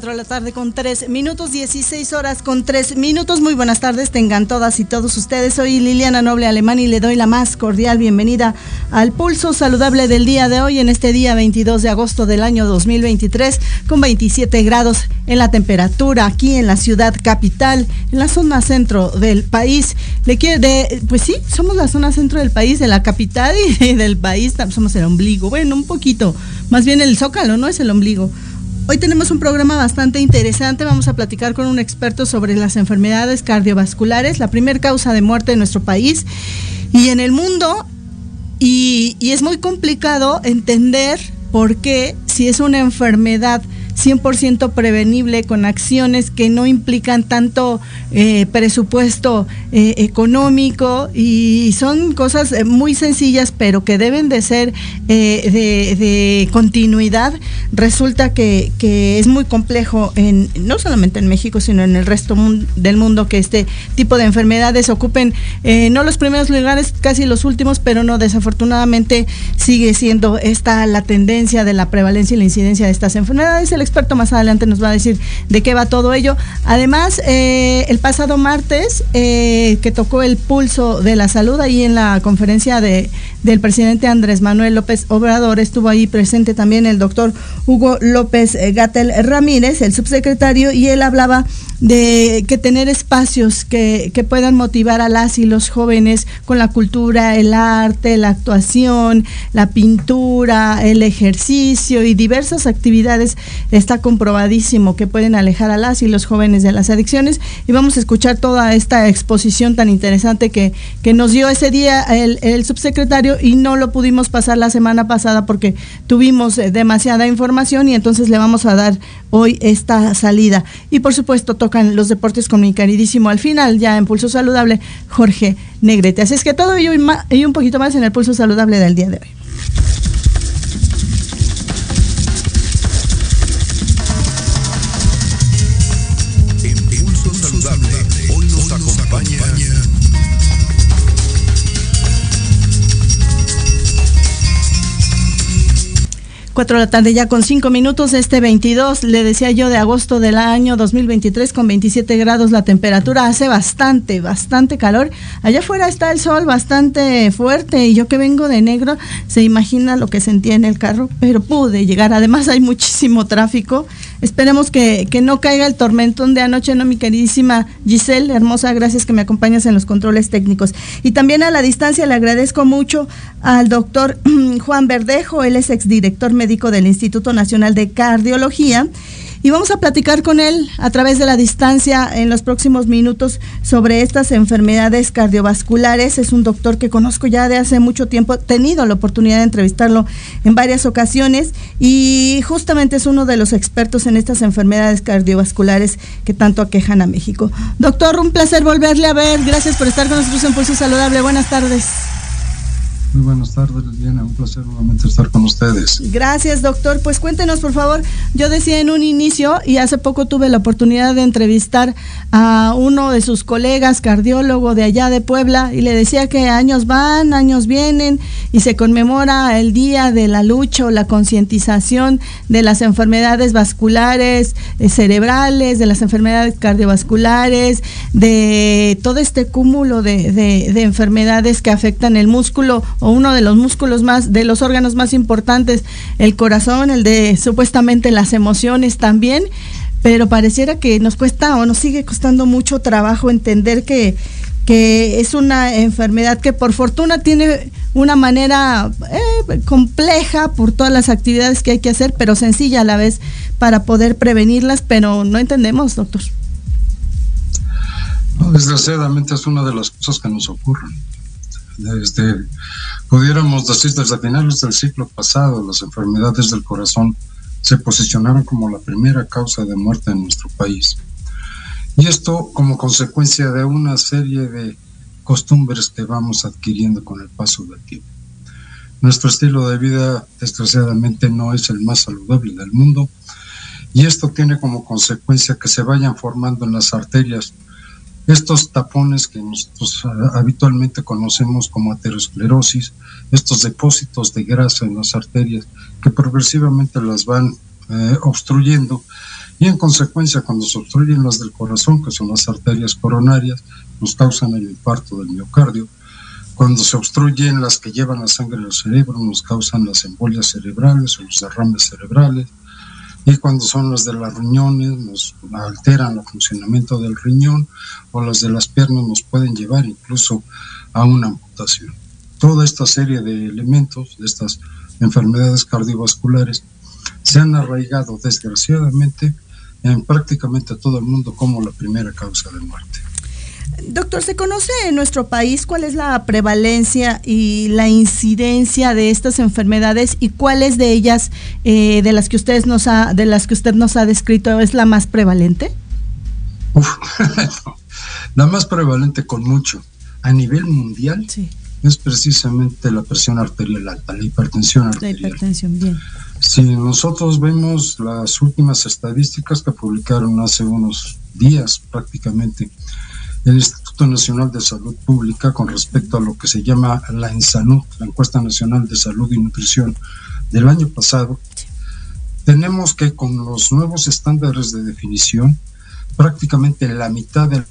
4 de la tarde con 3 minutos, 16 horas con 3 minutos. Muy buenas tardes, tengan todas y todos ustedes. Soy Liliana Noble Alemán y le doy la más cordial bienvenida al pulso saludable del día de hoy, en este día 22 de agosto del año 2023, con 27 grados en la temperatura aquí en la ciudad capital, en la zona centro del país. Le quiero de, pues sí, somos la zona centro del país, de la capital y del país, somos el ombligo. Bueno, un poquito, más bien el zócalo, no es el ombligo. Hoy tenemos un programa bastante interesante. Vamos a platicar con un experto sobre las enfermedades cardiovasculares, la primer causa de muerte en nuestro país y en el mundo. Y, y es muy complicado entender por qué, si es una enfermedad 100% prevenible con acciones que no implican tanto eh, presupuesto eh, económico y son cosas eh, muy sencillas pero que deben de ser de, continuidad. Resulta que, es muy complejo en no solamente en México sino en el resto del mundo que este tipo de enfermedades ocupen no los primeros lugares, casi los últimos, pero no desafortunadamente sigue siendo esta la tendencia de la prevalencia y la incidencia de estas enfermedades. Experto más adelante nos va a decir de qué va todo ello. Además, eh, el pasado martes, eh, que tocó el pulso de la salud ahí en la conferencia de, del presidente Andrés Manuel López Obrador, estuvo ahí presente también el doctor Hugo López eh, Gatel Ramírez, el subsecretario, y él hablaba de que tener espacios que, que puedan motivar a las y los jóvenes con la cultura, el arte, la actuación, la pintura, el ejercicio y diversas actividades está comprobadísimo que pueden alejar a las y los jóvenes de las adicciones y vamos a escuchar toda esta exposición tan interesante que, que nos dio ese día el, el subsecretario y no lo pudimos pasar la semana pasada porque tuvimos eh, demasiada información y entonces le vamos a dar hoy esta salida. Y por supuesto tocan los deportes con mi queridísimo al final, ya en Pulso Saludable, Jorge Negrete. Así es que todo ello y un poquito más en el Pulso Saludable del día de hoy. Cuatro de la tarde ya con cinco minutos, este 22, le decía yo, de agosto del año 2023 con 27 grados la temperatura, hace bastante, bastante calor. Allá afuera está el sol bastante fuerte y yo que vengo de negro, se imagina lo que sentía en el carro, pero pude llegar. Además hay muchísimo tráfico. Esperemos que, que no caiga el tormentón de anoche, ¿no? Mi queridísima Giselle, hermosa, gracias que me acompañas en los controles técnicos. Y también a la distancia le agradezco mucho al doctor Juan Verdejo, él es exdirector médico del Instituto Nacional de Cardiología. Y vamos a platicar con él a través de la distancia en los próximos minutos sobre estas enfermedades cardiovasculares. Es un doctor que conozco ya de hace mucho tiempo, he tenido la oportunidad de entrevistarlo en varias ocasiones y justamente es uno de los expertos en estas enfermedades cardiovasculares que tanto aquejan a México. Doctor, un placer volverle a ver. Gracias por estar con nosotros en Pulso Saludable. Buenas tardes. Muy buenas tardes, Liliana. Un placer nuevamente estar con ustedes. Gracias, doctor. Pues cuéntenos, por favor. Yo decía en un inicio, y hace poco tuve la oportunidad de entrevistar a uno de sus colegas, cardiólogo de allá de Puebla, y le decía que años van, años vienen, y se conmemora el día de la lucha o la concientización de las enfermedades vasculares, eh, cerebrales, de las enfermedades cardiovasculares, de todo este cúmulo de, de enfermedades que afectan el músculo o uno de los músculos más, de los órganos más importantes, el corazón, el de supuestamente las emociones también, pero pareciera que nos cuesta o nos sigue costando mucho trabajo entender que, que es una enfermedad que por fortuna tiene una manera eh, compleja por todas las actividades que hay que hacer, pero sencilla a la vez para poder prevenirlas, pero no entendemos, doctor. desgraciadamente es una de las cosas que nos ocurren. Desde, pudiéramos decir, desde finales del siglo pasado, las enfermedades del corazón se posicionaron como la primera causa de muerte en nuestro país. Y esto como consecuencia de una serie de costumbres que vamos adquiriendo con el paso del tiempo. Nuestro estilo de vida, desgraciadamente, no es el más saludable del mundo y esto tiene como consecuencia que se vayan formando en las arterias estos tapones que nosotros ah, habitualmente conocemos como aterosclerosis, estos depósitos de grasa en las arterias que progresivamente las van eh, obstruyendo y en consecuencia cuando se obstruyen las del corazón, que son las arterias coronarias, nos causan el infarto del miocardio. Cuando se obstruyen las que llevan la sangre al cerebro, nos causan las embolias cerebrales o los derrames cerebrales. Y cuando son las de las riñones, nos alteran el funcionamiento del riñón, o las de las piernas nos pueden llevar incluso a una amputación. Toda esta serie de elementos, de estas enfermedades cardiovasculares, se han arraigado desgraciadamente en prácticamente todo el mundo como la primera causa de muerte. Doctor, ¿se conoce en nuestro país cuál es la prevalencia y la incidencia de estas enfermedades y cuáles de ellas, eh, de las que ustedes nos ha, de las que usted nos ha descrito, es la más prevalente? la más prevalente con mucho a nivel mundial es precisamente la presión arterial alta, la hipertensión arterial. La hipertensión, bien. Si nosotros vemos las últimas estadísticas que publicaron hace unos días prácticamente el Instituto Nacional de Salud Pública con respecto a lo que se llama la ENSANUD, la Encuesta Nacional de Salud y Nutrición del año pasado, tenemos que con los nuevos estándares de definición, prácticamente la mitad del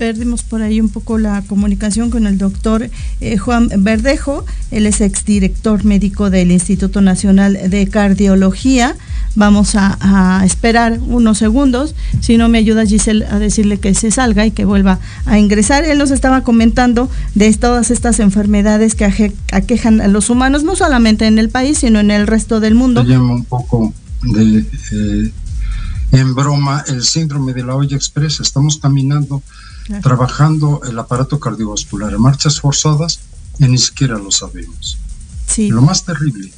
perdimos por ahí un poco la comunicación con el doctor eh, Juan Verdejo, él es exdirector médico del Instituto Nacional de Cardiología. Vamos a, esperar unos segundos, si no me ayuda Giselle a decirle que se salga y que vuelva a ingresar. Él nos estaba comentando de todas estas enfermedades que aquejan a los humanos, no solamente en el país, sino en el resto del mundo. Se llama un poco de... Eh, en broma el síndrome de la olla expresa. Estamos caminando trabajando el aparato cardiovascular en marchas forzadas y ni siquiera lo sabemos. Lo más terrible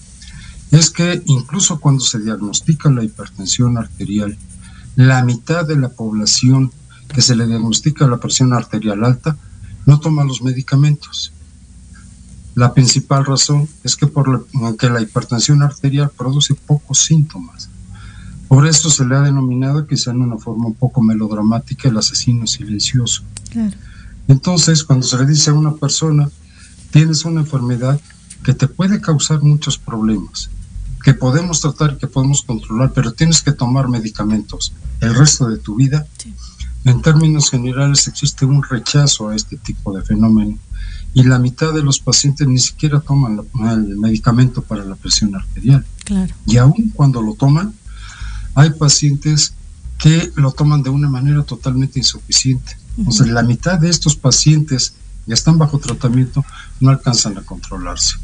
es que incluso cuando se diagnostica la hipertensión arterial, la mitad de la población que se le diagnostica la presión arterial alta no toma los medicamentos. La principal razón es que, por que la hipertensión arterial produce pocos síntomas. Por eso se le ha denominado, quizá en una forma un poco melodramática, el asesino silencioso. Entonces, cuando se le dice a una persona, tienes una enfermedad que te puede causar muchos problemas, que podemos tratar, que podemos controlar, pero tienes que tomar medicamentos el resto de tu vida, en términos generales existe un rechazo a este tipo de fenómeno y la mitad de los pacientes ni siquiera toman el medicamento para la presión arterial. Y aún cuando lo toman, hay pacientes que lo toman de una manera totalmente insuficiente. O sea, la mitad de estos pacientes que están bajo tratamiento no alcanzan a controlarse.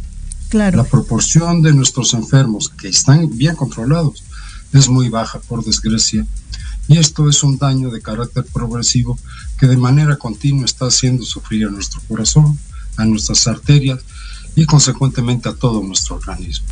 Claro. La proporción de nuestros enfermos que están bien controlados es muy baja, por desgracia. Y esto es un daño de carácter progresivo que de manera continua está haciendo sufrir a nuestro corazón, a nuestras arterias y consecuentemente a todo nuestro organismo.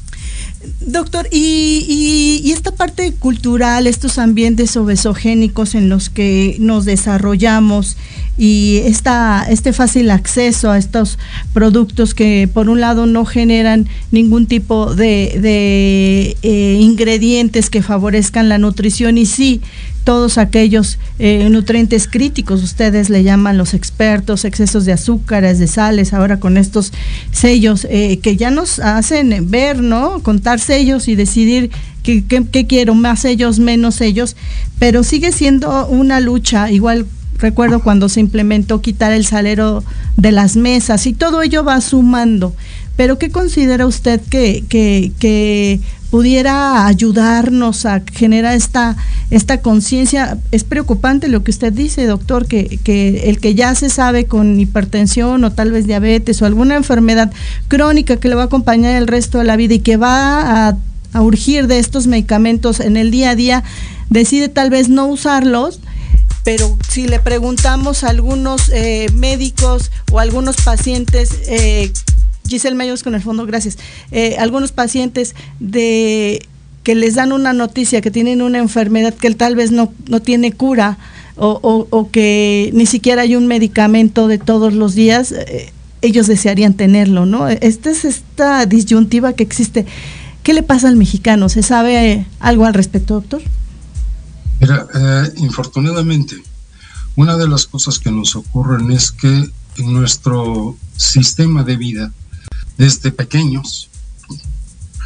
Doctor, y, esta parte cultural, estos ambientes obesogénicos en los que nos desarrollamos y esta, este fácil acceso a estos productos que por un lado no generan ningún tipo de, de eh, ingredientes que favorezcan la nutrición y sí todos aquellos eh, nutrientes críticos, ustedes le llaman los expertos, excesos de azúcares, de sales, ahora con estos sellos eh, que ya nos hacen ver, ¿no? Contar sellos y decidir qué, qué, quiero, más ellos, menos ellos, pero sigue siendo una lucha, igual recuerdo cuando se implementó quitar el salero de las mesas y todo ello va sumando. Pero ¿qué considera usted que, que, que pudiera ayudarnos a generar esta, esta conciencia. Es preocupante lo que usted dice, doctor, que, que el que ya se sabe con hipertensión o tal vez diabetes o alguna enfermedad crónica que le va a acompañar el resto de la vida y que va a, a urgir de estos medicamentos en el día a día, decide tal vez no usarlos pero si le preguntamos a algunos eh, médicos o algunos pacientes eh, Giselle Mayos con el fondo, gracias. Eh, algunos pacientes de que les dan una noticia que tienen una enfermedad que tal vez no, no tiene cura o, que ni siquiera hay un medicamento de todos los días, eh, ellos desearían tenerlo, ¿no? Esta es esta disyuntiva que existe. ¿Qué le pasa al mexicano? ¿Se sabe algo al respecto, doctor? Mira, eh, infortunadamente, una de las cosas que nos ocurren es que en nuestro sistema de vida, desde pequeños,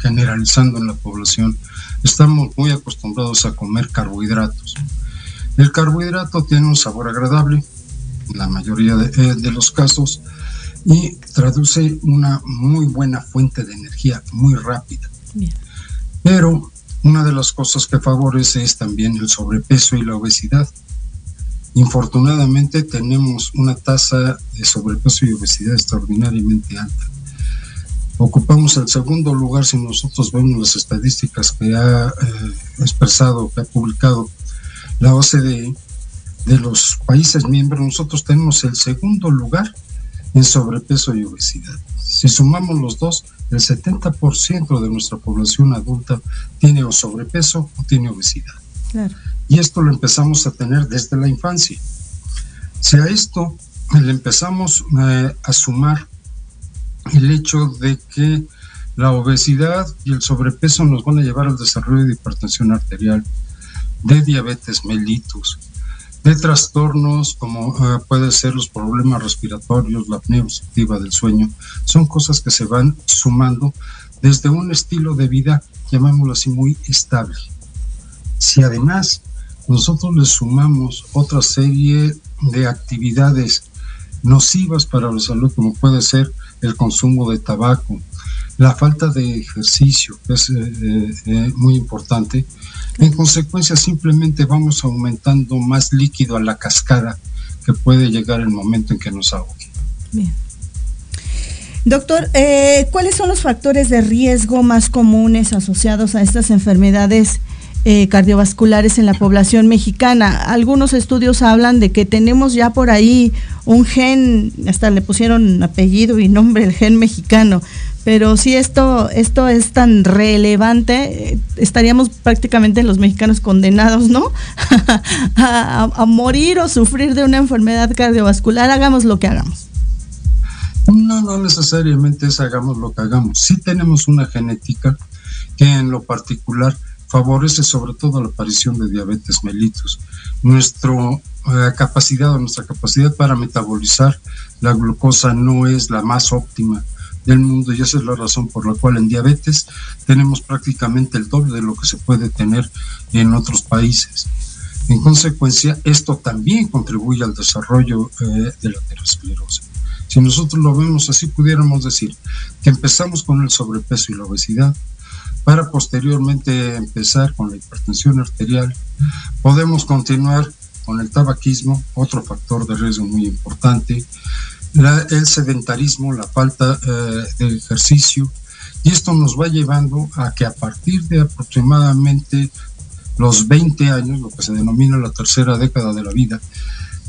generalizando en la población, estamos muy acostumbrados a comer carbohidratos. El carbohidrato tiene un sabor agradable, en la mayoría de, eh, los casos, y traduce una muy buena fuente de energía, muy rápida. Pero una de las cosas que favorece es también el sobrepeso y la obesidad. Infortunadamente tenemos una tasa de sobrepeso y obesidad extraordinariamente alta ocupamos el segundo lugar si nosotros vemos las estadísticas que ha eh, expresado, que ha publicado la OCDE de los países miembros, nosotros tenemos el segundo lugar en sobrepeso y obesidad. Si sumamos los dos, el 70% de nuestra población adulta tiene o sobrepeso o tiene obesidad. Y esto lo empezamos a tener desde la infancia. Si a esto le empezamos eh, a sumar el hecho de que la obesidad y el sobrepeso nos van a llevar al desarrollo de hipertensión arterial, de diabetes mellitus, de trastornos como eh, pueden ser los problemas respiratorios, la apnea obstructiva del sueño, son cosas que se van sumando desde un estilo de vida, llamémoslo así, muy estable. Si además nosotros le sumamos otra serie de actividades nocivas para la salud, como puede ser el consumo de tabaco, la falta de ejercicio, que es eh, eh, eh, muy importante. En consecuencia, simplemente vamos aumentando más líquido a la cascada que puede llegar el momento en que nos ahogue. Bien. Doctor, ¿cuáles son los factores de riesgo más comunes asociados a estas enfermedades eh, cardiovasculares en la población mexicana. Algunos estudios hablan de que tenemos ya por ahí un gen, hasta le pusieron apellido y nombre, el gen mexicano. Pero si esto, esto es tan relevante, eh, estaríamos prácticamente los mexicanos condenados, ¿no? a, a morir o sufrir de una enfermedad cardiovascular, hagamos lo que hagamos. No, no necesariamente es hagamos lo que hagamos. Sí tenemos una genética que en lo particular favorece sobre todo la aparición de diabetes mellitus. Nuestra eh, capacidad nuestra capacidad para metabolizar la glucosa no es la más óptima del mundo y esa es la razón por la cual en diabetes tenemos prácticamente el doble de lo que se puede tener en otros países. En consecuencia, esto también contribuye al desarrollo eh, de la aterosclerosis. Si nosotros lo vemos así, pudiéramos decir que empezamos con el sobrepeso y la obesidad, para posteriormente empezar con la hipertensión arterial. Podemos continuar con el tabaquismo, otro factor de riesgo muy importante, el sedentarismo, la falta eh, de ejercicio, y esto nos va llevando a que a partir de aproximadamente los 20 años, lo que se denomina la tercera década de la vida,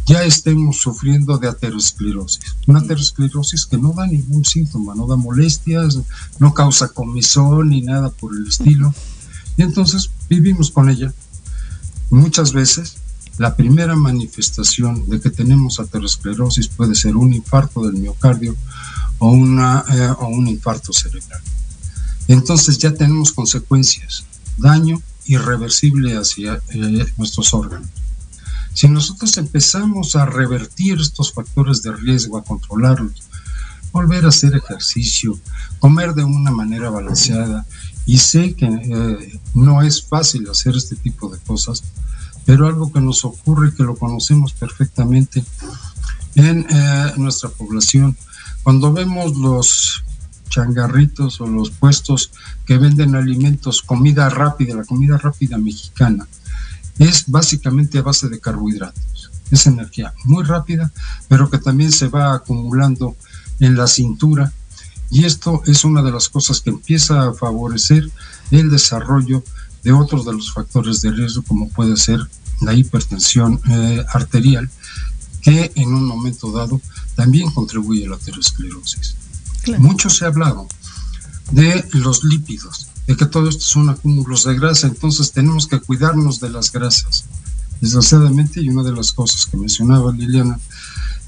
ya estemos sufriendo de aterosclerosis. Una aterosclerosis que no da ningún síntoma, no da molestias, no causa comezón ni nada por el estilo. Y entonces vivimos con ella. Muchas veces la primera manifestación de que tenemos aterosclerosis puede ser un infarto del miocardio o, una, eh, o un infarto cerebral. Entonces ya tenemos consecuencias, daño irreversible hacia eh, nuestros órganos. Si nosotros empezamos a revertir estos factores de riesgo, a controlarlos, volver a hacer ejercicio, comer de una manera balanceada, y sé que eh, no es fácil hacer este tipo de cosas, pero algo que nos ocurre, que lo conocemos perfectamente en eh, nuestra población, cuando vemos los changarritos o los puestos que venden alimentos, comida rápida, la comida rápida mexicana, es básicamente a base de carbohidratos. Es energía muy rápida, pero que también se va acumulando en la cintura. Y esto es una de las cosas que empieza a favorecer el desarrollo de otros de los factores de riesgo, como puede ser la hipertensión eh, arterial, que en un momento dado también contribuye a la aterosclerosis. Mucho se ha hablado de los lípidos, de que todo esto son acúmulos de grasa, entonces tenemos que cuidarnos de las grasas. Desgraciadamente, y una de las cosas que mencionaba Liliana,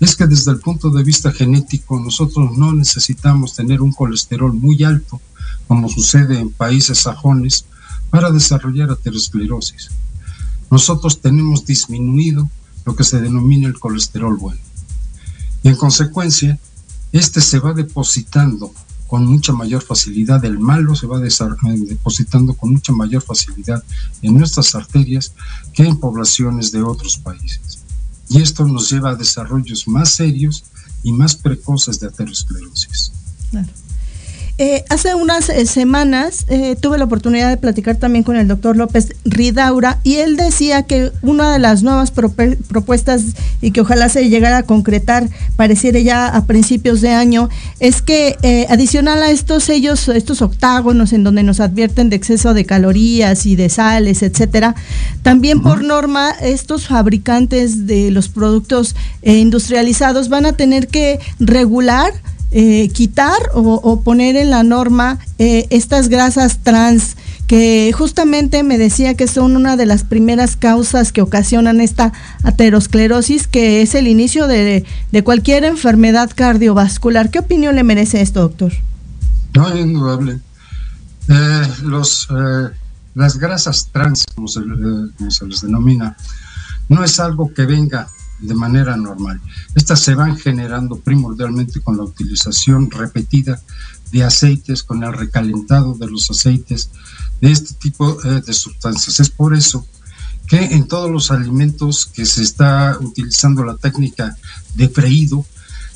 es que desde el punto de vista genético nosotros no necesitamos tener un colesterol muy alto, como sucede en países sajones, para desarrollar aterosclerosis. Nosotros tenemos disminuido lo que se denomina el colesterol bueno. Y en consecuencia, este se va depositando con mucha mayor facilidad, el malo se va depositando con mucha mayor facilidad en nuestras arterias que en poblaciones de otros países. Y esto nos lleva a desarrollos más serios y más precoces de aterosclerosis. Claro. Eh, hace unas eh, semanas eh, tuve la oportunidad de platicar también con el doctor López Ridaura y él decía que una de las nuevas propuestas y que ojalá se llegara a concretar, pareciera ya a principios de año, es que adicional a estos sellos, estos octágonos en donde nos advierten de exceso de calorías y de sales, etcétera, también por norma estos fabricantes de los productos industrializados van a tener que regular eh, quitar o, poner en la norma eh, estas grasas trans que justamente me decía que son una de las primeras causas que ocasionan esta aterosclerosis, que es el inicio de, cualquier enfermedad cardiovascular. ¿Qué opinión le merece esto, doctor? No, indudable. Eh, los, las grasas trans, se, como se les denomina, no es algo que venga de manera normal. Estas se van generando primordialmente con la utilización repetida de aceites, con el recalentado de los aceites, de este tipo eh, de sustancias. Es por eso que en todos los alimentos que se está utilizando la técnica de freído,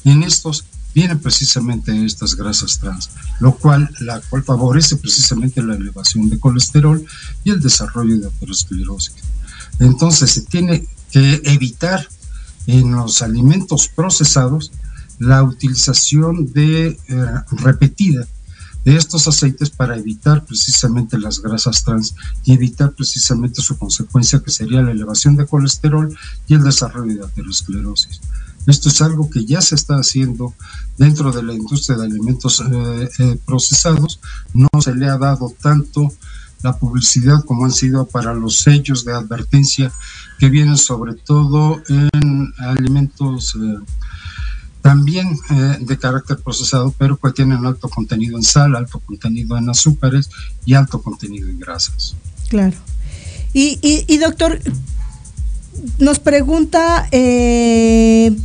en estos vienen precisamente estas grasas trans, lo cual, la cual favorece precisamente la elevación de colesterol y el desarrollo de aterosclerosis. Entonces se tiene que evitar en los alimentos procesados la utilización de eh, repetida de estos aceites para evitar precisamente las grasas trans y evitar precisamente su consecuencia que sería la elevación de colesterol y el desarrollo de aterosclerosis. Esto es algo que ya se está haciendo dentro de la industria de alimentos eh, eh, procesados. No se le ha dado tanto la publicidad como han sido para los sellos de advertencia que vienen sobre todo en alimentos eh, también eh, de carácter procesado, pero que tienen alto contenido en sal, alto contenido en azúcares y alto contenido en grasas. Claro. Y, y, doctor, nos pregunta eh,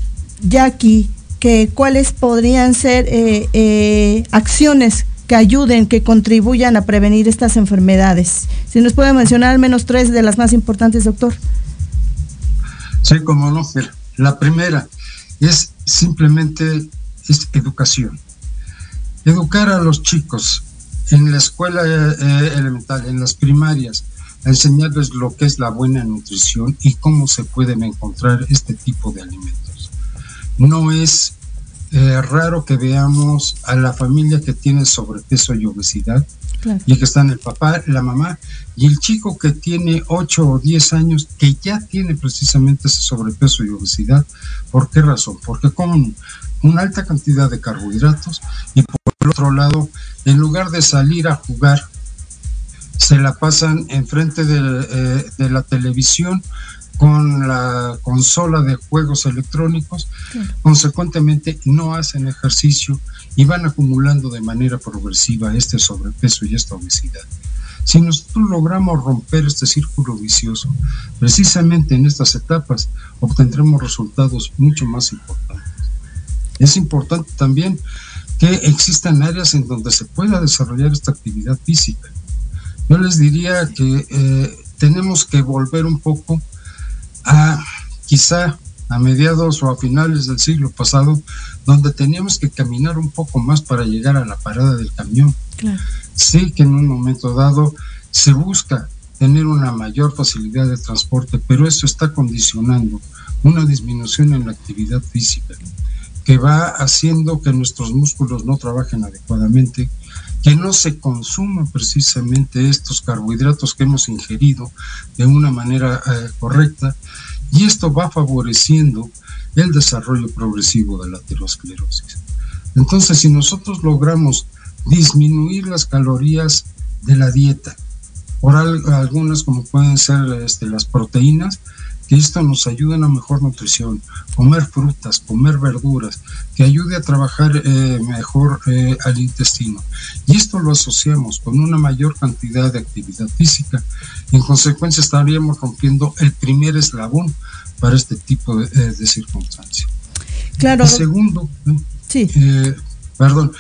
Jackie que cuáles podrían ser eh, acciones que ayuden, que contribuyan a prevenir estas enfermedades. Si nos puede mencionar al menos tres de las más importantes, doctor. Sí, como no. La primera es simplemente es educación. Educar a los chicos en la escuela eh, elemental, en las primarias, enseñarles lo que es la buena nutrición y cómo se pueden encontrar este tipo de alimentos. No es eh, raro que veamos a la familia que tiene sobrepeso y obesidad y que están el papá, la mamá y el chico que tiene 8 o 10 años que ya tiene precisamente ese sobrepeso y obesidad. ¿Por qué razón? Porque comen una alta cantidad de carbohidratos y por el otro lado, en lugar de salir a jugar, se la pasan enfrente de, eh, de la televisión con la consola de juegos electrónicos, consecuentemente no hacen ejercicio y van acumulando de manera progresiva este sobrepeso y esta obesidad. Si nosotros logramos romper este círculo vicioso, precisamente en estas etapas obtendremos resultados mucho más importantes. Es importante también que existan áreas en donde se pueda desarrollar esta actividad física. Yo les diría que eh, tenemos que volver un poco a quizá a mediados o a finales del siglo pasado, donde teníamos que caminar un poco más para llegar a la parada del camión. Sí que en un momento dado se busca tener una mayor facilidad de transporte, pero eso está condicionando una disminución en la actividad física que va haciendo que nuestros músculos no trabajen adecuadamente, que no se consuman precisamente estos carbohidratos que hemos ingerido de una manera eh, correcta y esto va favoreciendo el desarrollo progresivo de la aterosclerosis. Entonces, si nosotros logramos disminuir las calorías de la dieta, por algunas como pueden ser este, las proteínas, esto nos ayude a una mejor nutrición, comer frutas, comer verduras, que ayude a trabajar eh, mejor eh, al intestino. Y esto lo asociamos con una mayor cantidad de actividad física. En consecuencia estaríamos rompiendo el primer eslabón para este tipo de, eh, circunstancias. Claro. segundo, sí. perdón,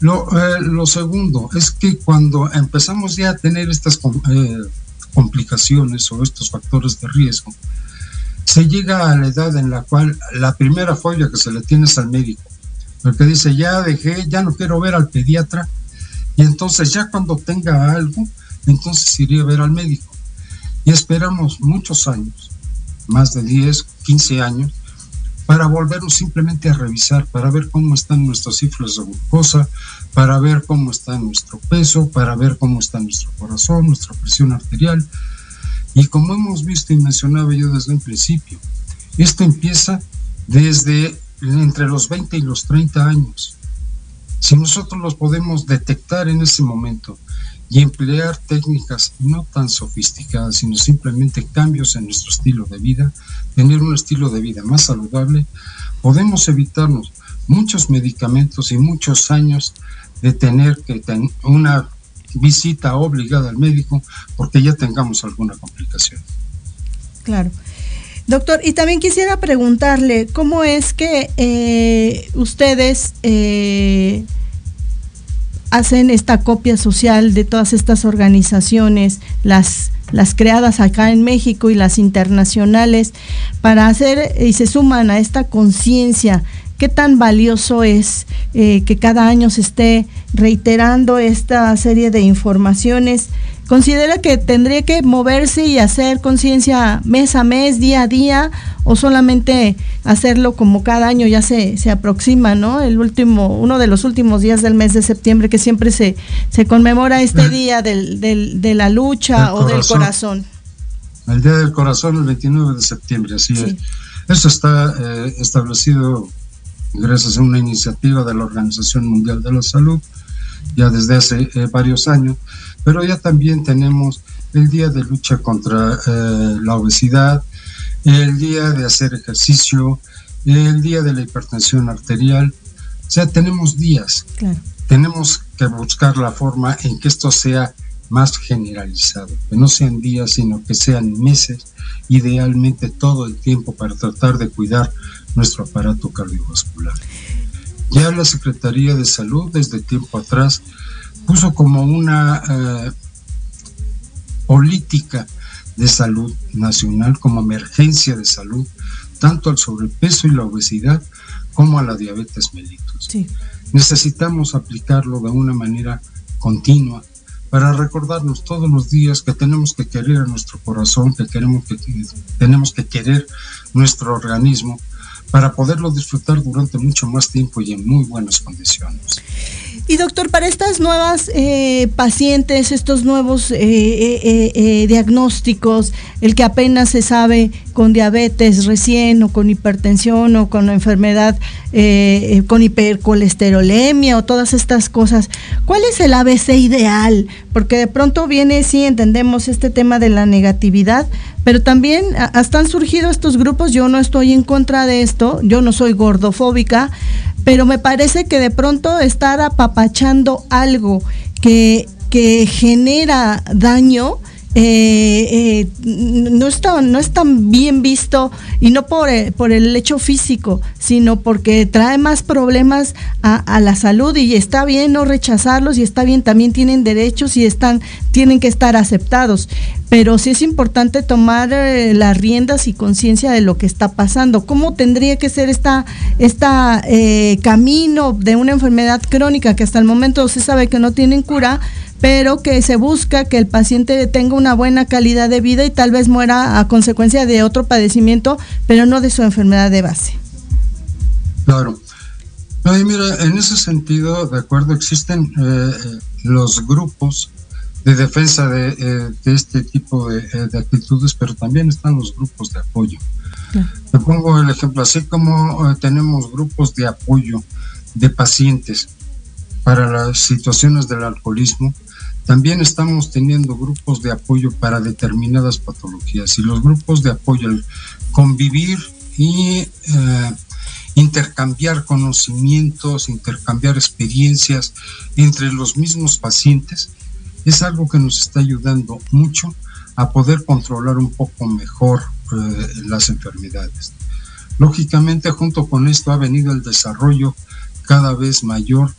lo, lo, segundo es que cuando empezamos ya a tener estas complicaciones o estos factores de riesgo, se llega a la edad en la cual la primera fobia que se le tiene es al médico, porque dice, ya dejé, ya no quiero ver al pediatra, y entonces ya cuando tenga algo, entonces iría a ver al médico. Y esperamos muchos años, más de 10, 15 años, para volvernos simplemente a revisar, para ver cómo están nuestras cifras de glucosa, para ver cómo está nuestro peso, para ver cómo está nuestro corazón, nuestra presión arterial, y como hemos visto y mencionaba yo desde un principio, esto empieza desde entre los 20 y los 30 años. Si nosotros los podemos detectar en ese momento y emplear técnicas no tan sofisticadas, sino simplemente cambios en nuestro estilo de vida, tener un estilo de vida más saludable, podemos evitarnos muchos medicamentos y muchos años de tener que tener una visita obligada al médico porque ya tengamos alguna complicación. Claro. Doctor, y también quisiera preguntarle, ¿cómo es que eh, ustedes eh, hacen esta copia social de todas estas organizaciones, las, las creadas acá en México y las internacionales, para hacer y se suman a esta conciencia qué tan valioso es eh, que cada año se esté reiterando esta serie de informaciones. ¿Considera que tendría que moverse y hacer conciencia mes a mes, día a día, o solamente hacerlo como cada año ya se, se aproxima, ¿no? El último, uno de los últimos días del mes de septiembre que siempre se, se conmemora este día del, del, de la lucha o del corazón. El Día del Corazón, el 29 de septiembre, así es. Esto está eh, establecido gracias a una iniciativa de la Organización Mundial de la Salud, ya desde hace eh, varios años, pero ya también tenemos el día de lucha contra eh, la obesidad, el día de hacer ejercicio, el día de la hipertensión arterial, o sea, tenemos días. Tenemos que buscar la forma en que esto sea más generalizado, que no sean días, sino que sean meses, idealmente todo el tiempo para tratar de cuidar nuestro aparato cardiovascular. Ya la Secretaría de Salud desde tiempo atrás puso como una eh, política de salud nacional, como emergencia de salud, tanto al sobrepeso y la obesidad como a la diabetes mellitus. Necesitamos aplicarlo de una manera continua para recordarnos todos los días que tenemos que querer a nuestro corazón, que, queremos que tenemos que querer nuestro organismo para poderlo disfrutar durante mucho más tiempo y en muy buenas condiciones. Y doctor, para estas nuevas eh, pacientes, estos nuevos eh, eh, diagnósticos, el que apenas se sabe con diabetes recién o con hipertensión o con enfermedad, con hipercolesterolemia o todas estas cosas, ¿cuál es el ABC ideal? Porque de pronto viene, sí, entendemos este tema de la negatividad, pero también hasta han surgido estos grupos, yo no estoy en contra de esto, yo no soy gordofóbica, pero me parece que de pronto estar apapachando algo que, que genera daño, eh, eh, no, está, no es tan bien visto y no por, eh, por el hecho físico, sino porque trae más problemas a, la salud y está bien no rechazarlos y está bien, también tienen derechos y están, tienen que estar aceptados. Pero sí es importante tomar las riendas y conciencia de lo que está pasando. ¿Cómo tendría que ser esta, esta camino de una enfermedad crónica que hasta el momento se sabe que no tienen cura? Pero que se busca que el paciente tenga una buena calidad de vida y tal vez muera a consecuencia de otro padecimiento, pero no de su enfermedad de base. Claro. mira, en ese sentido, de acuerdo, existen eh, los grupos de defensa de, eh, este tipo eh, de, actitudes, pero también están los grupos de apoyo. Te pongo el ejemplo, así como tenemos grupos de apoyo de pacientes para las situaciones del alcoholismo, también estamos teniendo grupos de apoyo para determinadas patologías y los grupos de apoyo, el convivir y eh, intercambiar conocimientos, intercambiar experiencias entre los mismos pacientes, es algo que nos está ayudando mucho a poder controlar un poco mejor eh, las enfermedades. Lógicamente, junto con esto ha venido el desarrollo cada vez mayor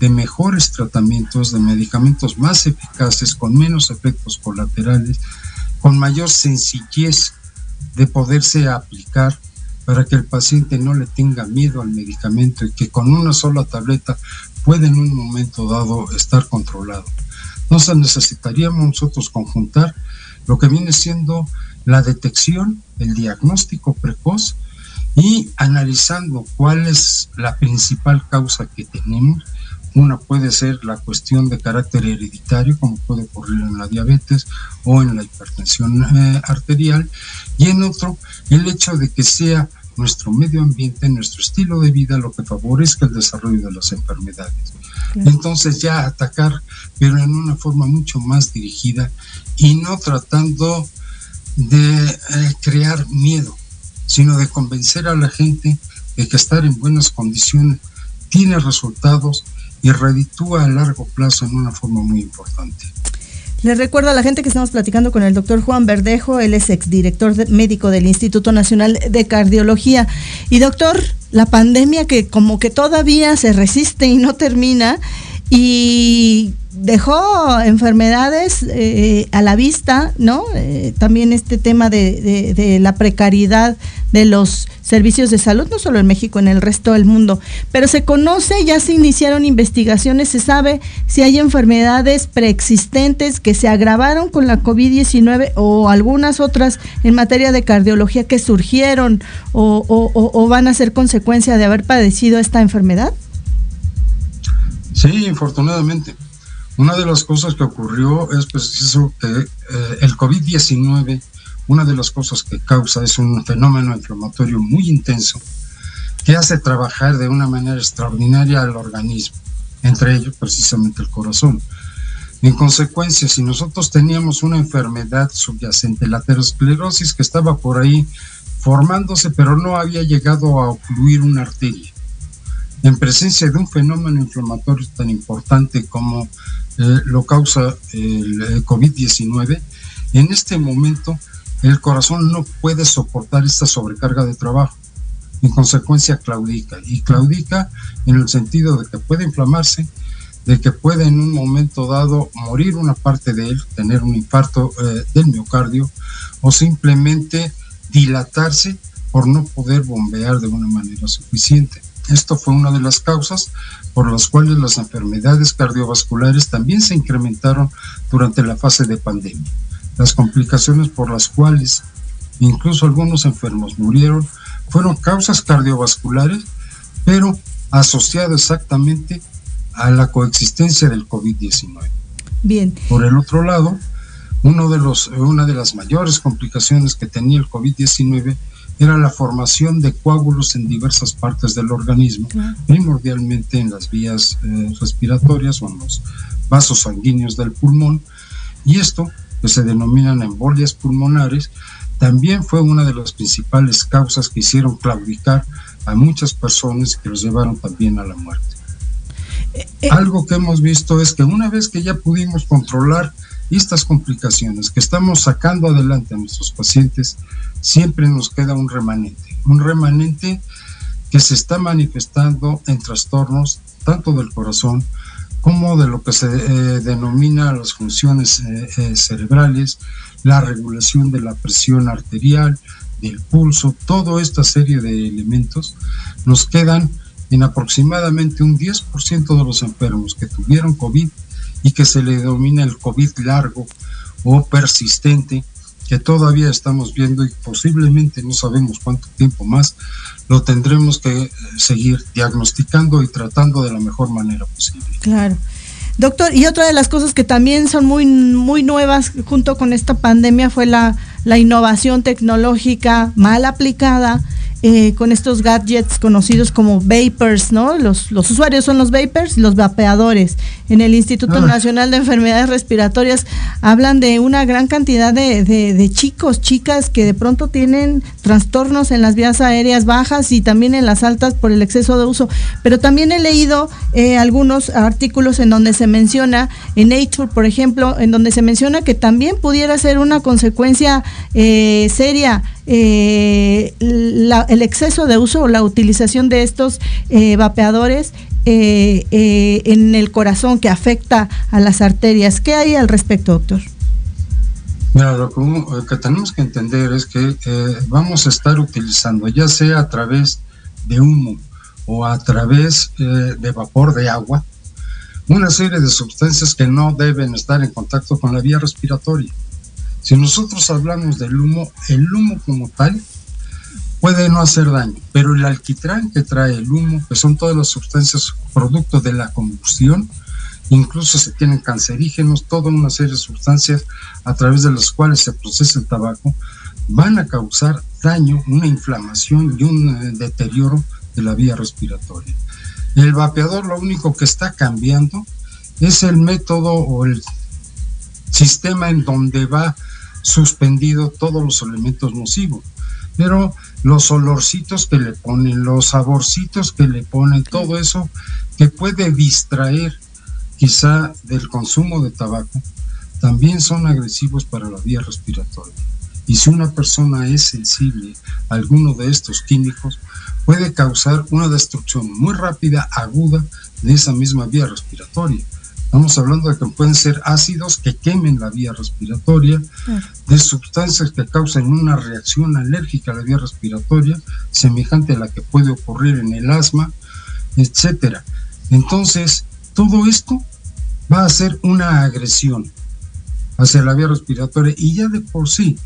de mejores tratamientos, de medicamentos más eficaces, con menos efectos colaterales, con mayor sencillez de poderse aplicar para que el paciente no le tenga miedo al medicamento y que con una sola tableta puede en un momento dado estar controlado. Entonces necesitaríamos nosotros conjuntar lo que viene siendo la detección, el diagnóstico precoz y analizando cuál es la principal causa que tenemos una puede ser la cuestión de carácter hereditario, como puede ocurrir en la diabetes o en la hipertensión eh, arterial, y en otro, el hecho de que sea nuestro medio ambiente, nuestro estilo de vida lo que favorezca el desarrollo de las enfermedades. Entonces ya atacar, pero en una forma mucho más dirigida y no tratando de eh, crear miedo, sino de convencer a la gente de que estar en buenas condiciones tiene resultados y reditúa a largo plazo en una forma muy importante. Les recuerdo a la gente que estamos platicando con el doctor Juan Verdejo, él es exdirector médico del Instituto Nacional de Cardiología. Y doctor, la pandemia que como que todavía se resiste y no termina y dejó enfermedades eh, a la vista, ¿no? Eh, también este tema de, la precariedad de los servicios de salud, no solo en México, en el resto del mundo. Pero se conoce, ya se iniciaron investigaciones, se sabe si hay enfermedades preexistentes que se agravaron con la COVID-19 o algunas otras en materia de cardiología que surgieron o, o van a ser consecuencia de haber padecido esta enfermedad. Sí, infortunadamente. Una de las cosas que ocurrió es preciso que eh, el COVID-19, una de las cosas que causa es un fenómeno inflamatorio muy intenso que hace trabajar de una manera extraordinaria al organismo, entre ellos precisamente el corazón. En consecuencia, si nosotros teníamos una enfermedad subyacente, la aterosclerosis que estaba por ahí formándose, pero no había llegado a ocluir una arteria, en presencia de un fenómeno inflamatorio tan importante como eh, lo causa el COVID-19, en este momento el corazón no puede soportar esta sobrecarga de trabajo. En consecuencia, claudica. Y claudica en el sentido de que puede inflamarse, de que puede en un momento dado morir una parte de él, tener un infarto eh, del miocardio, o simplemente dilatarse por no poder bombear de una manera suficiente. Esto fue una de las causas por las cuales las enfermedades cardiovasculares también se incrementaron durante la fase de pandemia. Las complicaciones por las cuales incluso algunos enfermos murieron fueron causas cardiovasculares, pero asociadas exactamente a la coexistencia del COVID-19. Bien. Por el otro lado, uno de los, una de las mayores complicaciones que tenía el COVID-19 era la formación de coágulos en diversas partes del organismo, primordialmente en las vías eh, respiratorias o en los vasos sanguíneos del pulmón, y esto, que se denominan embolias pulmonares, también fue una de las principales causas que hicieron claudicar a muchas personas que los llevaron también a la muerte. Eh, eh. Algo que hemos visto es que una vez que ya pudimos controlar estas complicaciones que estamos sacando adelante a nuestros pacientes, siempre nos queda un remanente, un remanente que se está manifestando en trastornos tanto del corazón como de lo que se eh, denomina las funciones eh, eh, cerebrales, la regulación de la presión arterial, del pulso, toda esta serie de elementos nos quedan en aproximadamente un 10% de los enfermos que tuvieron COVID y que se le denomina el COVID largo o persistente, que todavía estamos viendo y posiblemente no sabemos cuánto tiempo más lo tendremos que seguir diagnosticando y tratando de la mejor manera posible. Claro. Doctor, y otra de las cosas que también son muy, muy nuevas junto con esta pandemia fue la, la innovación tecnológica mal aplicada eh, con estos gadgets conocidos como vapers, ¿no? Los, los usuarios son los vapers y los vapeadores. En el Instituto ah. Nacional de Enfermedades Respiratorias hablan de una gran cantidad de, de, chicos, chicas que de pronto tienen trastornos en las vías aéreas bajas y también en las altas por el exceso de uso. Pero también he leído eh, algunos artículos en donde se menciona, en Nature, por ejemplo, en donde se menciona que también pudiera ser una consecuencia eh, seria eh, el exceso de uso o la utilización de estos eh, vapeadores eh, eh, en el corazón que afecta a las arterias. ¿Qué hay al respecto, doctor? Mira, lo que, tenemos que entender es que vamos a estar utilizando, ya sea a través de humo o a través de vapor de agua, una serie de sustancias que no deben estar en contacto con la vía respiratoria. Si nosotros hablamos del humo, el humo como tal puede no hacer daño, pero el alquitrán que trae el humo, que son todas las sustancias producto de la combustión, incluso se tienen cancerígenos, toda una serie de sustancias a través de las cuales se procesa el tabaco, van a causar daño, una inflamación y un eh, deterioro de la vía respiratoria. El vapeador lo único que está cambiando es el método o el sistema en donde va suspendido todos los elementos nocivos. Pero los olorcitos que le ponen, los saborcitos que le ponen, todo eso que puede distraer quizá del consumo de tabaco, también son agresivos para la vía respiratoria. Y si una persona es sensible a alguno de estos químicos, puede causar una destrucción muy rápida, aguda, de esa misma vía respiratoria. Estamos hablando de que pueden ser ácidos que quemen la vía respiratoria, de sustancias que causen una reacción alérgica a la vía respiratoria, semejante a la que puede ocurrir en el asma, etcétera. Entonces, todo esto va a ser una agresión hacia la vía respiratoria y ya de por sí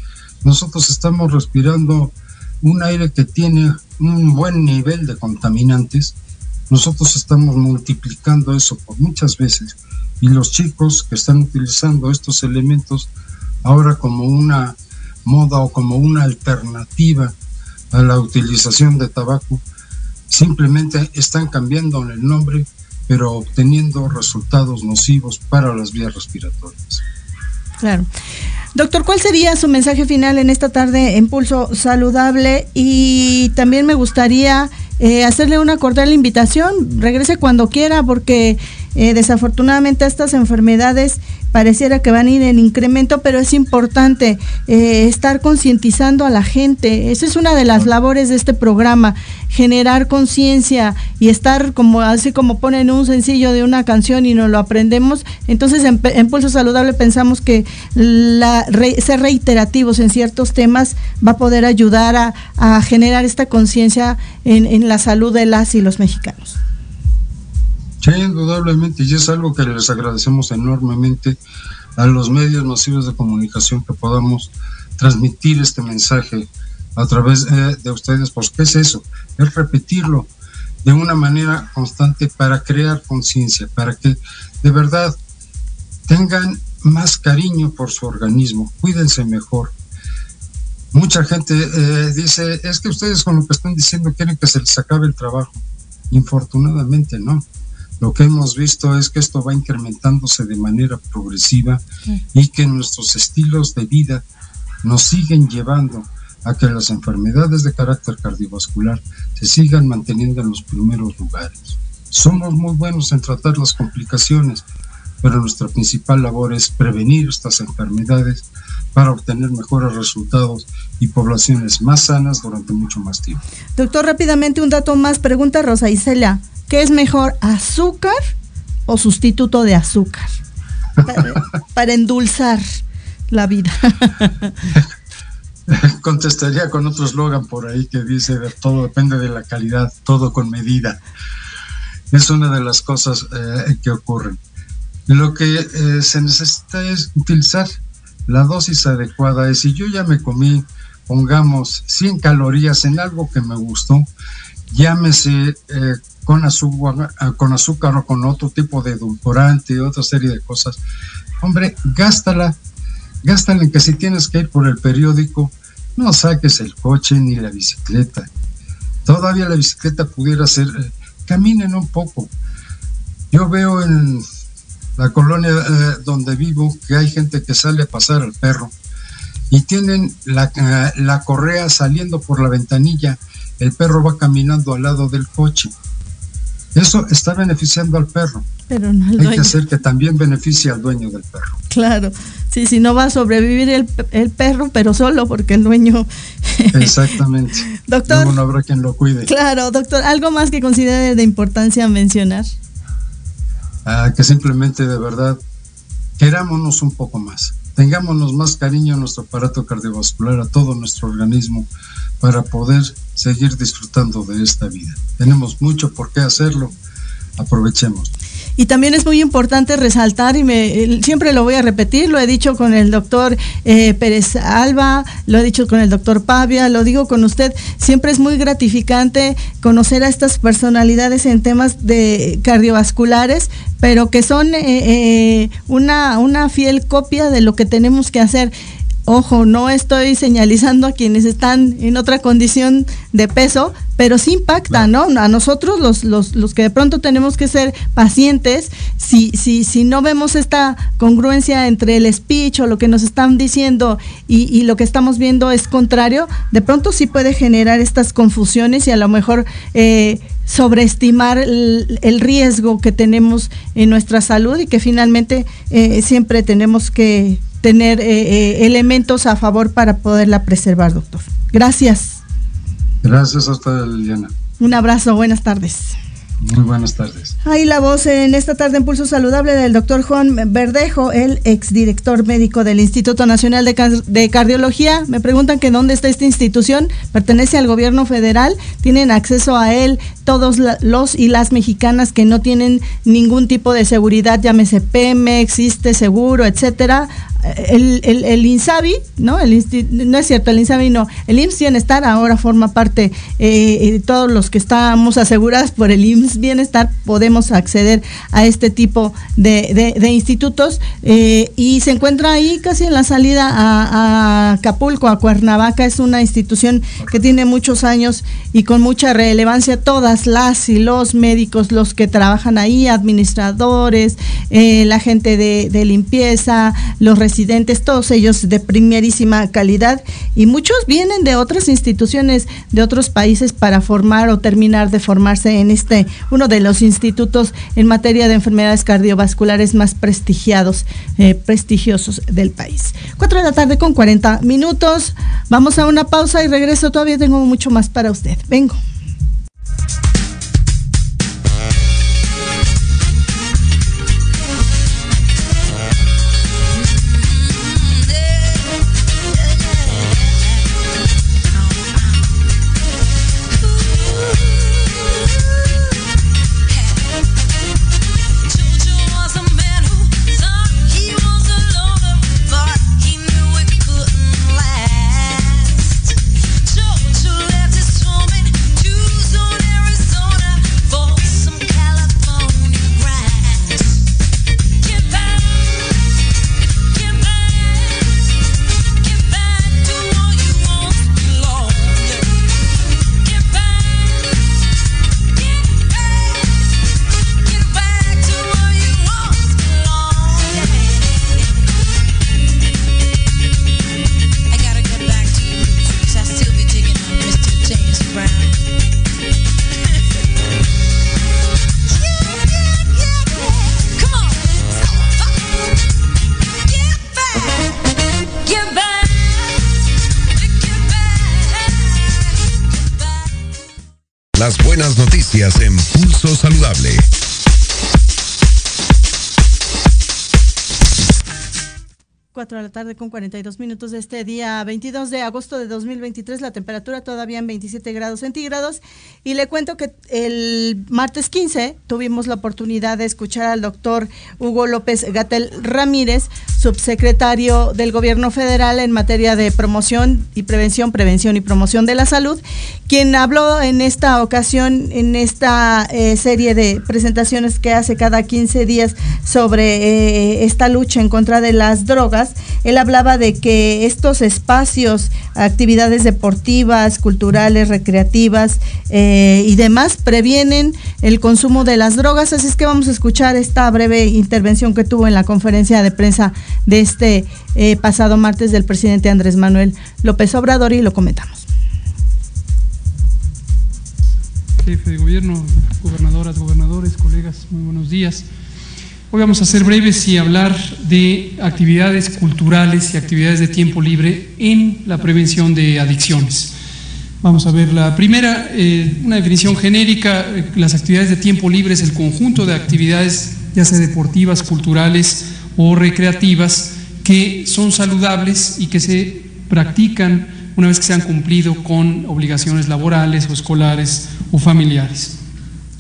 nosotros estamos respirando un aire que tiene un buen nivel de contaminantes, nosotros estamos multiplicando eso por muchas veces y los chicos que están utilizando estos elementos ahora como una moda o como una alternativa a la utilización de tabaco, simplemente están cambiando el nombre, pero obteniendo resultados nocivos para las vías respiratorias. Claro. Doctor, ¿cuál sería su mensaje final en esta tarde en Pulso Saludable? Y también me gustaría eh, hacerle una cordial invitación. Regrese cuando quiera porque eh, desafortunadamente estas enfermedades pareciera que van a ir en incremento, pero es importante eh, estar concientizando a la gente. Esa es una de las labores de este programa, generar conciencia y estar como así como ponen un sencillo de una canción y nos lo aprendemos. Entonces en, Pulso Saludable pensamos que la, ser reiterativos en ciertos temas va a poder ayudar a, generar esta conciencia en, en la salud de las y los mexicanos. Sí, indudablemente, y es algo que les agradecemos enormemente a los medios masivos de comunicación que podamos transmitir este mensaje a través eh, de ustedes, pues ¿qué es eso? Es repetirlo de una manera constante para crear conciencia, para que de verdad tengan más cariño por su organismo, cuídense mejor. Mucha gente eh, dice, es que ustedes con lo que están diciendo quieren que se les acabe el trabajo. Infortunadamente no lo que hemos visto es que esto va incrementándose de manera progresiva y que nuestros estilos de vida nos siguen llevando a que las enfermedades de carácter cardiovascular se sigan manteniendo en los primeros lugares. Somos muy buenos en tratar las complicaciones, pero nuestra principal labor es prevenir estas enfermedades para obtener mejores resultados y poblaciones más sanas durante mucho más tiempo. Doctor, rápidamente un dato más. Pregunta Rosa Isela, ¿qué es mejor, azúcar o sustituto de azúcar? Para, endulzar la vida. Contestaría con otro eslogan por ahí que dice, todo depende de la calidad, todo con medida. Es una de las cosas eh, que ocurren. Lo que eh, se necesita es utilizar la dosis adecuada. Es si yo ya me comí, pongamos, 100 calorías en algo que me gustó, llámese eh, con, azúcar, con azúcar o con otro tipo de edulcorante y otra serie de cosas. Hombre, gástala, gástala en que si tienes que ir por el periódico, no saques el coche ni la bicicleta. Todavía la bicicleta pudiera ser, eh, caminen un poco. Yo veo en la colonia eh, donde vivo que hay gente que sale a pasar al perro y tienen la, eh, la correa saliendo por la ventanilla, el perro va caminando al lado del coche. Eso está beneficiando al perro. Pero no al Hay que hacer que también beneficie al dueño del perro. Claro, sí, si no va a sobrevivir el, el perro, pero solo porque el dueño. Exactamente. doctor. no habrá quien lo cuide. Claro, doctor, ¿algo más que considere de importancia mencionar? Que simplemente de verdad querámonos un poco más tengámonos más cariño a nuestro aparato cardiovascular, a todo nuestro organismo, para poder seguir disfrutando de esta vida. Tenemos mucho por qué hacerlo, aprovechemos. Y también es muy importante resaltar, y siempre lo voy a repetir, lo he dicho con el doctor eh, Pérez Alba, lo he dicho con el doctor Pavia, lo digo con usted, siempre es muy gratificante conocer a estas personalidades en temas de cardiovasculares, pero que son eh, eh, una fiel copia de lo que tenemos que hacer. Ojo, no estoy señalizando a quienes están en otra condición de peso, pero sí impacta, ¿no? A nosotros, los, los, los que de pronto tenemos que ser pacientes, si, si, si no vemos esta congruencia entre el speech o lo que nos están diciendo y, y lo que estamos viendo es contrario, de pronto sí puede generar estas confusiones y a lo mejor eh, sobreestimar el, riesgo que tenemos en nuestra salud y que finalmente eh, siempre tenemos que tener eh, eh, elementos a favor para poderla preservar, doctor. Gracias. Gracias a usted, Liliana. Un abrazo, buenas tardes. Muy buenas tardes. Ahí la voz en esta tarde en Pulso Saludable del doctor Juan Verdejo, el exdirector médico del Instituto Nacional de, Cardiología. Me preguntan que dónde está esta institución. Pertenece al gobierno federal. Tienen acceso a él todos los y las mexicanas que no tienen ningún tipo de seguridad, llámese PEME, existe seguro, etcétera el, el, INSABI, ¿no? El no es cierto, el INSABI no. El IMSS Bienestar ahora forma parte, eh, todos los que estamos asegurados por el IMSS Bienestar podemos acceder a este tipo de, de, institutos eh, y se encuentra ahí casi en la salida a, a, Acapulco, a Cuernavaca. Es una institución que tiene muchos años y con mucha relevancia. Todas las y los médicos, los que trabajan ahí, administradores, eh, la gente de, de limpieza, los residentes, todos ellos de primerísima calidad y muchos vienen de otras instituciones de otros países para formar o terminar de formarse en este, uno de los institutos en materia de enfermedades cardiovasculares más prestigiados, eh, prestigiosos del país. Cuatro de la tarde con 40 minutos. Vamos a una pausa y regreso. Todavía tengo mucho más para usted. Vengo. Tarde con 42 minutos de este día 22 de agosto de 2023. La temperatura todavía en 27 grados centígrados. Y le cuento que el martes 15 tuvimos la oportunidad de escuchar al doctor Hugo López Gatel Ramírez, subsecretario del Gobierno Federal en materia de promoción y prevención, prevención y promoción de la salud, quien habló en esta ocasión, en esta eh, serie de presentaciones que hace cada 15 días sobre eh, esta lucha en contra de las drogas él hablaba de que estos espacios, actividades deportivas, culturales, recreativas eh, y demás previenen el consumo de las drogas. Así es que vamos a escuchar esta breve intervención que tuvo en la conferencia de prensa de este eh, pasado martes del presidente Andrés Manuel López Obrador y lo comentamos. Jefe de gobierno, gobernadoras, gobernadores, colegas, muy buenos días. Hoy vamos a ser breves y hablar de actividades culturales y actividades de tiempo libre en la prevención de adicciones. Vamos a ver la primera, eh, una definición genérica, eh, las actividades de tiempo libre es el conjunto de actividades, ya sea deportivas, culturales o recreativas, que son saludables y que se practican una vez que se han cumplido con obligaciones laborales o escolares o familiares.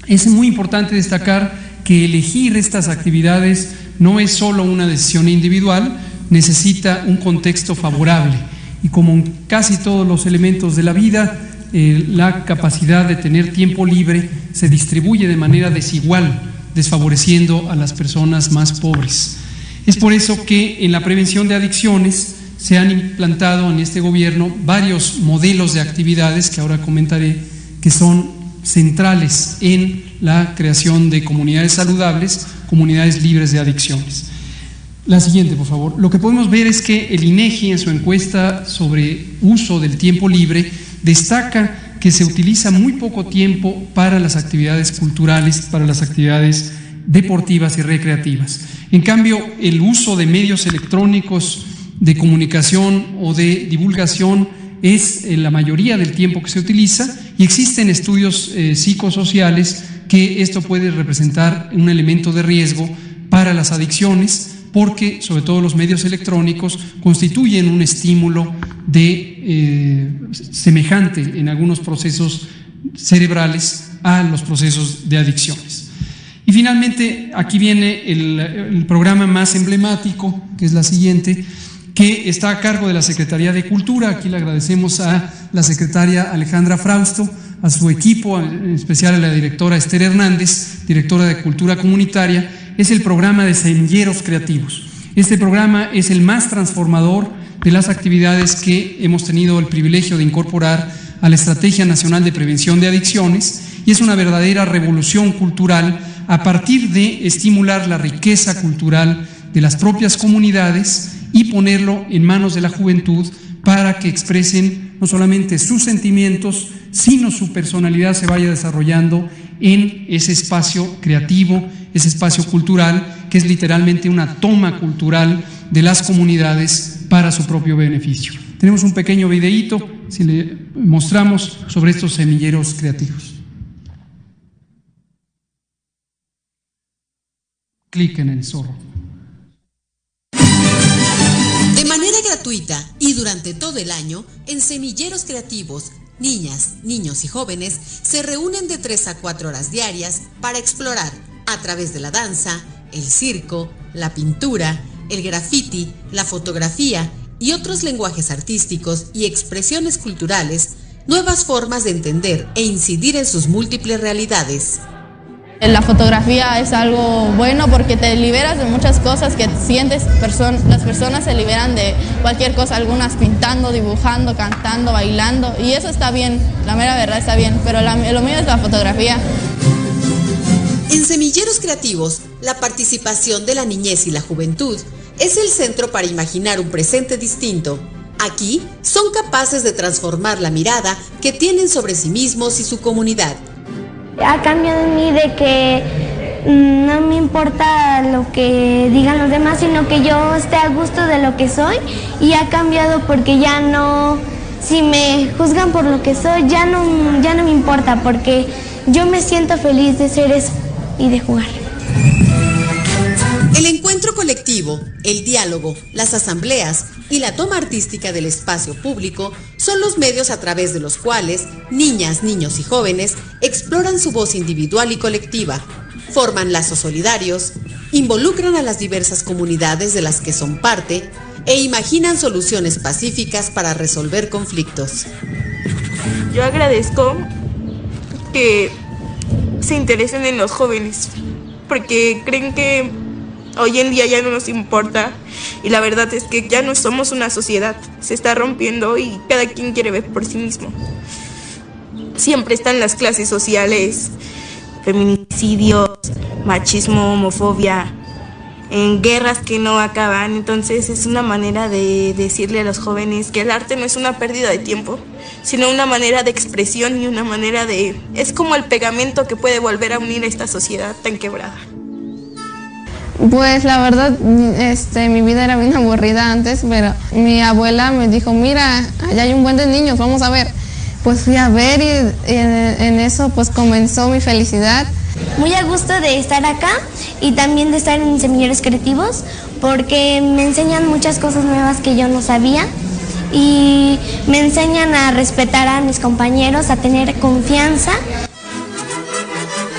Es muy importante destacar que elegir estas actividades no es solo una decisión individual, necesita un contexto favorable. Y como en casi todos los elementos de la vida, eh, la capacidad de tener tiempo libre se distribuye de manera desigual, desfavoreciendo a las personas más pobres. Es por eso que en la prevención de adicciones se han implantado en este gobierno varios modelos de actividades que ahora comentaré, que son centrales en la creación de comunidades saludables, comunidades libres de adicciones. La siguiente, por favor. Lo que podemos ver es que el INEGI en su encuesta sobre uso del tiempo libre destaca que se utiliza muy poco tiempo para las actividades culturales, para las actividades deportivas y recreativas. En cambio, el uso de medios electrónicos de comunicación o de divulgación es eh, la mayoría del tiempo que se utiliza y existen estudios eh, psicosociales que esto puede representar un elemento de riesgo para las adicciones porque sobre todo los medios electrónicos constituyen un estímulo de eh, semejante en algunos procesos cerebrales a los procesos de adicciones. Y finalmente, aquí viene el, el programa más emblemático, que es la siguiente, que está a cargo de la Secretaría de Cultura. Aquí le agradecemos a la secretaria Alejandra Frausto, a su equipo, en especial a la directora Esther Hernández, directora de Cultura Comunitaria, es el programa de Semilleros Creativos. Este programa es el más transformador de las actividades que hemos tenido el privilegio de incorporar a la Estrategia Nacional de Prevención de Adicciones y es una verdadera revolución cultural a partir de estimular la riqueza cultural de las propias comunidades y ponerlo en manos de la juventud para que expresen no solamente sus sentimientos, sino su personalidad se vaya desarrollando en ese espacio creativo, ese espacio cultural, que es literalmente una toma cultural de las comunidades para su propio beneficio. Tenemos un pequeño videíto, si le mostramos, sobre estos semilleros creativos. Clic en el zorro. Y durante todo el año, en semilleros creativos, niñas, niños y jóvenes se reúnen de 3 a 4 horas diarias para explorar, a través de la danza, el circo, la pintura, el graffiti, la fotografía y otros lenguajes artísticos y expresiones culturales, nuevas formas de entender e incidir en sus múltiples realidades. La fotografía es algo bueno porque te liberas de muchas cosas que sientes, las personas se liberan de cualquier cosa, algunas pintando, dibujando, cantando, bailando y eso está bien, la mera verdad está bien, pero lo mío es la fotografía. En Semilleros Creativos, la participación de la niñez y la juventud es el centro para imaginar un presente distinto. Aquí son capaces de transformar la mirada que tienen sobre sí mismos y su comunidad ha cambiado en mí de que mm, no me importa lo que digan los demás, sino que yo esté a gusto de lo que soy y ha cambiado porque ya no, si me juzgan por lo que soy, ya no, ya no me importa porque yo me siento feliz de ser eso y de jugar. El encuentro colectivo, el diálogo, las asambleas y la toma artística del espacio público son los medios a través de los cuales niñas, niños y jóvenes exploran su voz individual y colectiva, forman lazos solidarios, involucran a las diversas comunidades de las que son parte e imaginan soluciones pacíficas para resolver conflictos. Yo agradezco que se interesen en los jóvenes, porque creen que hoy en día ya no nos importa y la verdad es que ya no somos una sociedad, se está rompiendo y cada quien quiere ver por sí mismo. Siempre están las clases sociales, feminicidios, machismo, homofobia, en guerras que no acaban. Entonces es una manera de decirle a los jóvenes que el arte no es una pérdida de tiempo, sino una manera de expresión y una manera de... Es como el pegamento que puede volver a unir a esta sociedad tan quebrada. Pues la verdad, este, mi vida era bien aburrida antes, pero mi abuela me dijo, mira, allá hay un buen de niños, vamos a ver. Pues fui a ver y, en, en eso pues comenzó mi felicidad. Muy a gusto de estar acá y también de estar en Semilleros Creativos porque me enseñan muchas cosas nuevas que yo no sabía y me enseñan a respetar a mis compañeros, a tener confianza.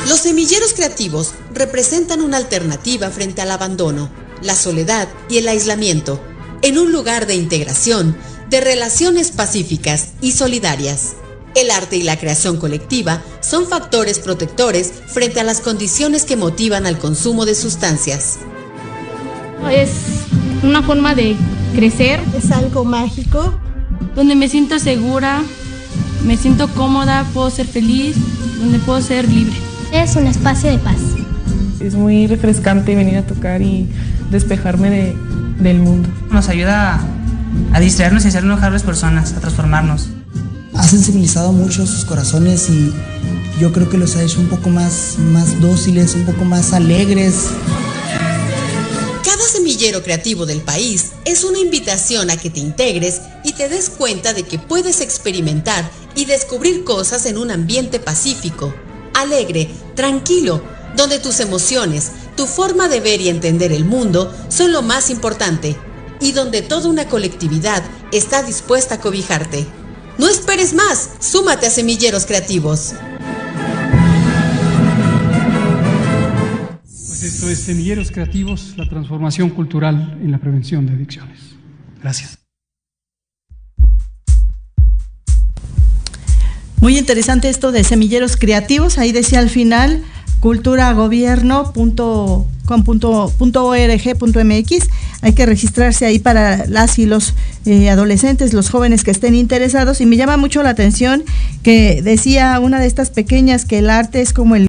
Los semilleros creativos representan una alternativa frente al abandono, la soledad y el aislamiento, en un lugar de integración, de relaciones pacíficas y solidarias. El arte y la creación colectiva son factores protectores frente a las condiciones que motivan al consumo de sustancias. Es una forma de crecer. Es algo mágico. Donde me siento segura, me siento cómoda, puedo ser feliz, donde puedo ser libre. Es un espacio de paz. Es muy refrescante venir a tocar y despejarme de, del mundo. Nos ayuda a, a distraernos y hacer enojar a las personas, a transformarnos. Ha sensibilizado mucho sus corazones y yo creo que los ha hecho un poco más, más dóciles, un poco más alegres. Cada semillero creativo del país es una invitación a que te integres y te des cuenta de que puedes experimentar y descubrir cosas en un ambiente pacífico, alegre, tranquilo, donde tus emociones, tu forma de ver y entender el mundo son lo más importante y donde toda una colectividad está dispuesta a cobijarte. No esperes más, súmate a Semilleros Creativos. Pues esto es Semilleros Creativos, la transformación cultural en la prevención de adicciones. Gracias. Muy interesante esto de semilleros creativos. Ahí decía al final culturagobierno.com.org.mx. Hay que registrarse ahí para las y los eh, adolescentes, los jóvenes que estén interesados. Y me llama mucho la atención que decía una de estas pequeñas que el arte es como el